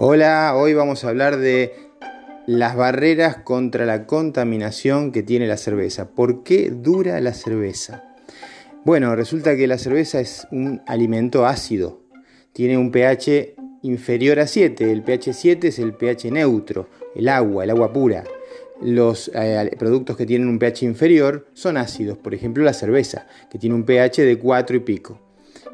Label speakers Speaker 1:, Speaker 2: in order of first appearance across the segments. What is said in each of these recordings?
Speaker 1: Hola, hoy vamos a hablar de las barreras contra la contaminación que tiene la cerveza. ¿Por qué dura la cerveza? Bueno, resulta que la cerveza es un alimento ácido. Tiene un pH inferior a 7. El pH 7 es el pH neutro, el agua, el agua pura. Los eh, productos que tienen un pH inferior son ácidos, por ejemplo la cerveza, que tiene un pH de 4 y pico.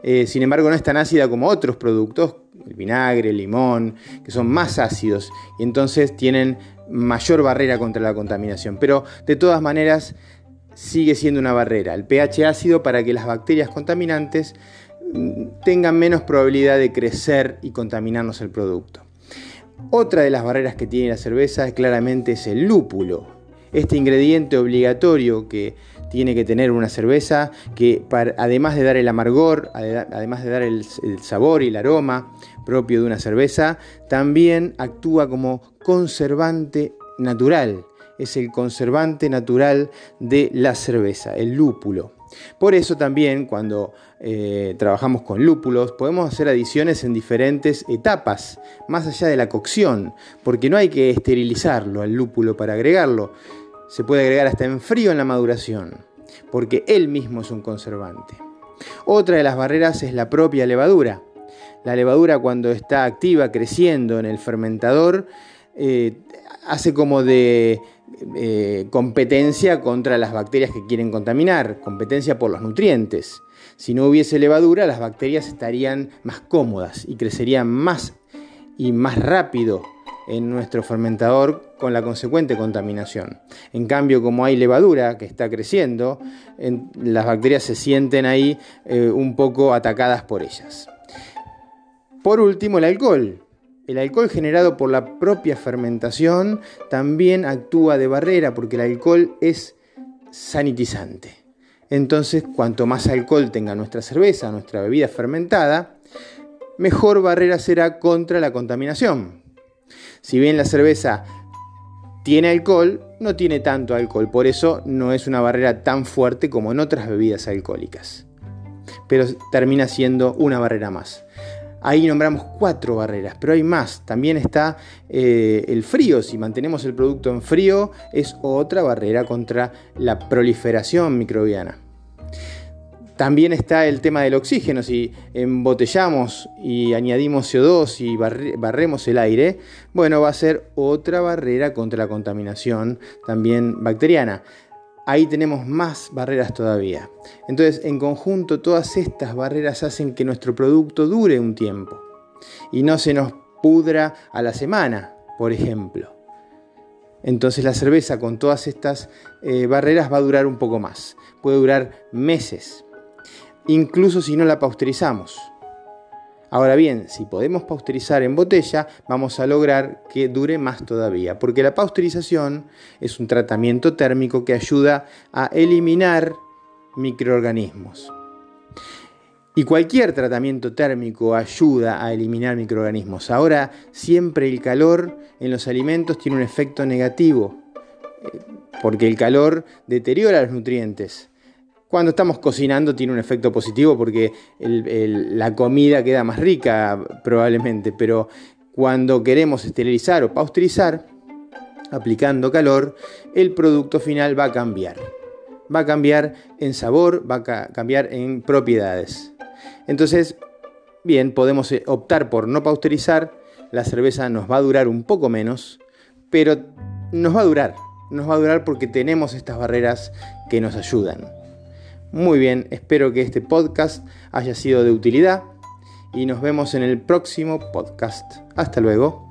Speaker 1: Eh, sin embargo, no es tan ácida como otros productos, el vinagre, el limón, que son más ácidos y entonces tienen mayor barrera contra la contaminación. Pero de todas maneras sigue siendo una barrera. El pH ácido para que las bacterias contaminantes mm, tengan menos probabilidad de crecer y contaminarnos el producto. Otra de las barreras que tiene la cerveza claramente es el lúpulo. Este ingrediente obligatorio que tiene que tener una cerveza que además de dar el amargor, además de dar el, sabor y el aroma propio de una cerveza, también actúa como conservante natural. Es el conservante natural de la cerveza, el lúpulo. Por eso también cuando eh, trabajamos con lúpulos podemos hacer adiciones en diferentes etapas, más allá de la cocción, porque no hay que esterilizarlo al lúpulo para agregarlo, se puede agregar hasta en frío en la maduración, porque él mismo es un conservante. Otra de las barreras es la propia levadura. La levadura cuando está activa, creciendo en el fermentador, eh, hace como de eh, competencia contra las bacterias que quieren contaminar, competencia por los nutrientes. Si no hubiese levadura, las bacterias estarían más cómodas y crecerían más y más rápido en nuestro fermentador con la consecuente contaminación. En cambio, como hay levadura que está creciendo, las bacterias se sienten ahí eh, un poco atacadas por ellas. Por último, el alcohol. El alcohol generado por la propia fermentación también actúa de barrera porque el alcohol es sanitizante. Entonces, cuanto más alcohol tenga nuestra cerveza, nuestra bebida fermentada, mejor barrera será contra la contaminación, si bien la cerveza tiene alcohol, no tiene tanto alcohol, por eso no es una barrera tan fuerte como en otras bebidas alcohólicas. Pero termina siendo una barrera más. Ahí nombramos cuatro barreras, pero hay más. También está eh, el frío. Si mantenemos el producto en frío, es otra barrera contra la proliferación microbiana. También está el tema del oxígeno. Si embotellamos y añadimos CO2 y barremos el aire, bueno, va a ser otra barrera contra la contaminación también bacteriana. Ahí tenemos más barreras todavía. Entonces, en conjunto, todas estas barreras hacen que nuestro producto dure un tiempo y no se nos pudra a la semana, por ejemplo. Entonces la cerveza con todas estas eh, barreras va a durar un poco más. Puede durar meses, incluso si no la pausterizamos. Ahora bien, si podemos pausterizar en botella, vamos a lograr que dure más todavía, porque la pasteurización es un tratamiento térmico que ayuda a eliminar microorganismos. Y cualquier tratamiento térmico ayuda a eliminar microorganismos. Ahora, siempre el calor en los alimentos tiene un efecto negativo, eh, porque el calor deteriora los nutrientes. Cuando estamos cocinando tiene un efecto positivo porque la comida queda más rica probablemente, pero cuando queremos esterilizar o pasteurizar, aplicando calor, el producto final va a cambiar. Va a cambiar en sabor, va a cambiar en propiedades. Entonces, bien, podemos eh, optar por no pasteurizar, la cerveza nos va a durar un poco menos, pero nos va a durar, nos va a durar porque tenemos estas barreras que nos ayudan. Muy bien, espero que este podcast haya sido de utilidad y nos vemos en el próximo podcast. Hasta luego.